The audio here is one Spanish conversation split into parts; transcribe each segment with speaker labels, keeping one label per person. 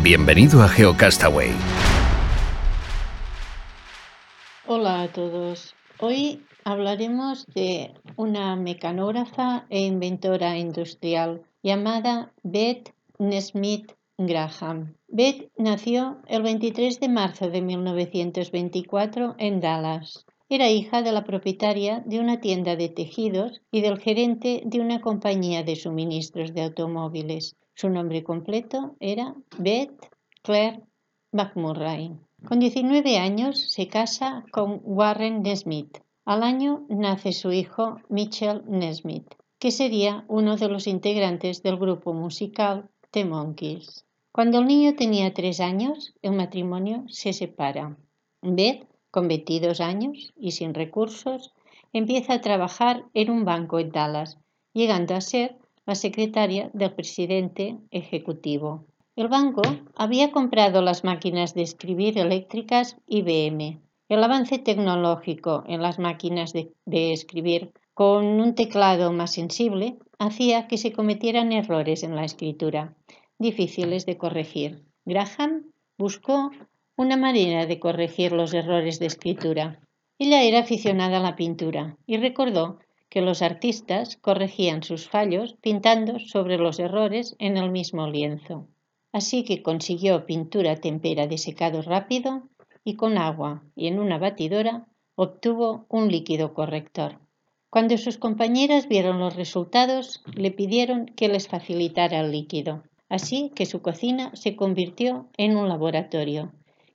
Speaker 1: Bienvenido a GeoCastaway.
Speaker 2: Hola a todos. Hoy hablaremos de una mecanógrafa e inventora industrial llamada Beth Nesmith Graham. Beth nació el 23 de marzo de 1924 en Dallas. Era hija de la propietaria de una tienda de tejidos y del gerente de una compañía de suministros de automóviles. Su nombre completo era Beth Claire McMurray. Con 19 años se casa con Warren Nesmith. Al año nace su hijo Mitchell Nesmith, que sería uno de los integrantes del grupo musical The Monkees. Cuando el niño tenía tres años, el matrimonio se separa. Beth, con 22 años y sin recursos, empieza a trabajar en un banco en Dallas, llegando a ser la secretaria del presidente ejecutivo. El banco había comprado las máquinas de escribir eléctricas IBM. El avance tecnológico en las máquinas de, escribir con un teclado más sensible hacía que se cometieran errores en la escritura, difíciles de corregir. Graham buscó una manera de corregir los errores de escritura. Ella era aficionada a la pintura y recordó que los artistas corregían sus fallos pintando sobre los errores en el mismo lienzo así que consiguió pintura tempera de secado rápido y con agua y en una batidora obtuvo un líquido corrector. Cuando sus compañeras vieron los resultados, le pidieron que les facilitara el líquido, así que su cocina se convirtió en un laboratorio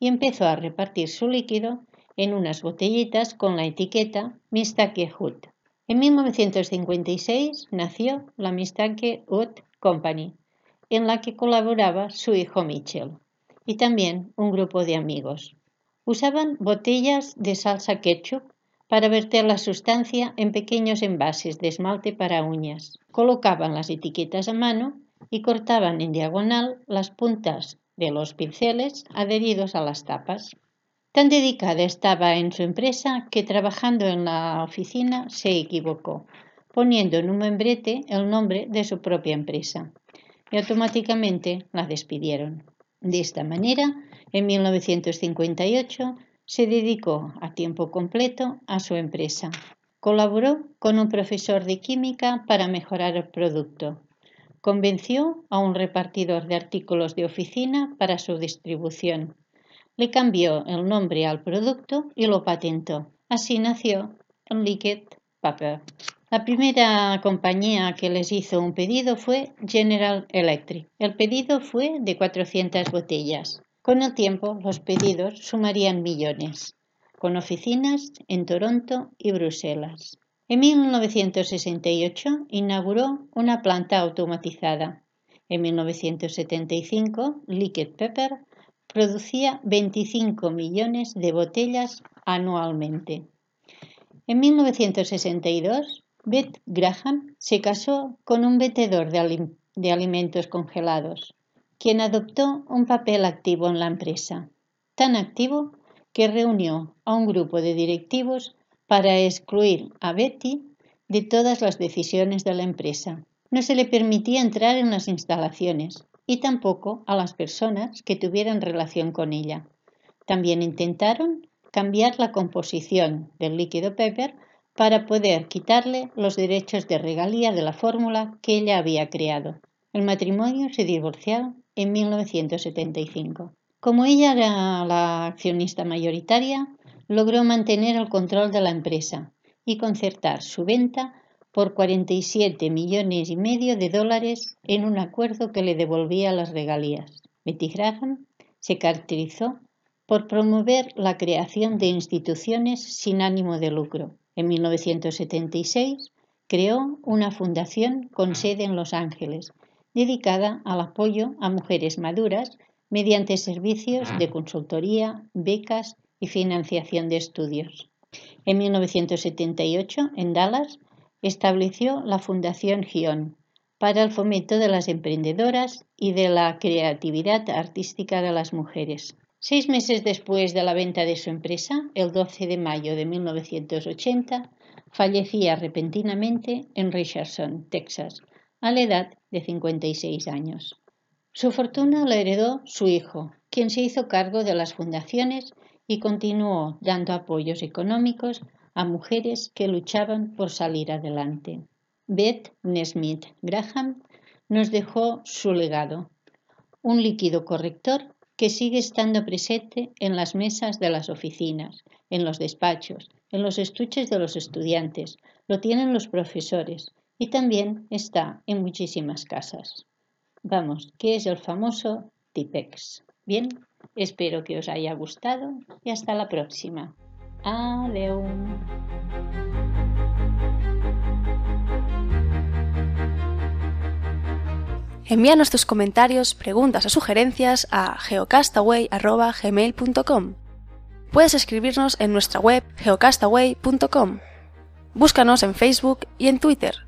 Speaker 2: y empezó a repartir su líquido en unas botellitas con la etiqueta Mistake Hut. En 1956 nació la Mistake Hut Company, en la que colaboraba su hijo Mitchell y también un grupo de amigos. Usaban botellas de salsa ketchup para verter la sustancia en pequeños envases de esmalte para uñas. Colocaban las etiquetas a mano y cortaban en diagonal las puntas de los pinceles adheridos a las tapas. Tan dedicada estaba en su empresa que trabajando en la oficina se equivocó, poniendo en un membrete el nombre de su propia empresa y automáticamente la despidieron. De esta manera, en 1958 se dedicó a tiempo completo a su empresa. Colaboró con un profesor de química para mejorar el producto. Convenció a un repartidor de artículos de oficina para su distribución. Le cambió el nombre al producto y lo patentó. Así nació Liquid Paper. La primera compañía que les hizo un pedido fue General Electric. El pedido fue de 400 botellas. Con el tiempo, los pedidos sumarían millones, con oficinas en Toronto y Bruselas. En 1968 inauguró una planta automatizada. En 1975, Liquid Pepper producía 25 millones de botellas anualmente. En 1962, Beth Graham se casó con un vendedor de, alimentos congelados, quien adoptó un papel activo en la empresa, tan activo que reunió a un grupo de directivos para excluir a Betty de todas las decisiones de la empresa. No se le permitía entrar en las instalaciones y tampoco a las personas que tuvieran relación con ella. También intentaron cambiar la composición del líquido pepper para poder quitarle los derechos de regalía de la fórmula que ella había creado. El matrimonio se divorció en 1975. Como ella era la accionista mayoritaria, logró mantener el control de la empresa y concertar su venta por 47 millones y medio de dólares en un acuerdo que le devolvía las regalías. Betty Graham se caracterizó por promover la creación de instituciones sin ánimo de lucro En 1976 creó una fundación con sede en Los Ángeles, dedicada al apoyo a mujeres maduras mediante servicios de consultoría, becas y financiación de estudios. En 1978, en Dallas, estableció la Fundación Gion para el fomento de las emprendedoras y de la creatividad artística de las mujeres. Seis meses después de la venta de su empresa, el 12 de mayo de 1980, fallecía repentinamente en Richardson, Texas, a la edad de 56 años. Su fortuna la heredó su hijo, quien se hizo cargo de las fundaciones y continuó dando apoyos económicos a mujeres que luchaban por salir adelante. Beth Nesmith Graham nos dejó su legado, un líquido corrector que sigue estando presente en las mesas de las oficinas, en los despachos, en los estuches de los estudiantes, lo tienen los profesores y también está en muchísimas casas. Vamos, ¿qué es el famoso Tipex? Bien, espero que os haya gustado y hasta la próxima. Adiós.
Speaker 3: Envíanos tus comentarios, preguntas o sugerencias a geocastaway.gmail.com. Puedes escribirnos en nuestra web geocastaway.com. Búscanos en Facebook y en Twitter.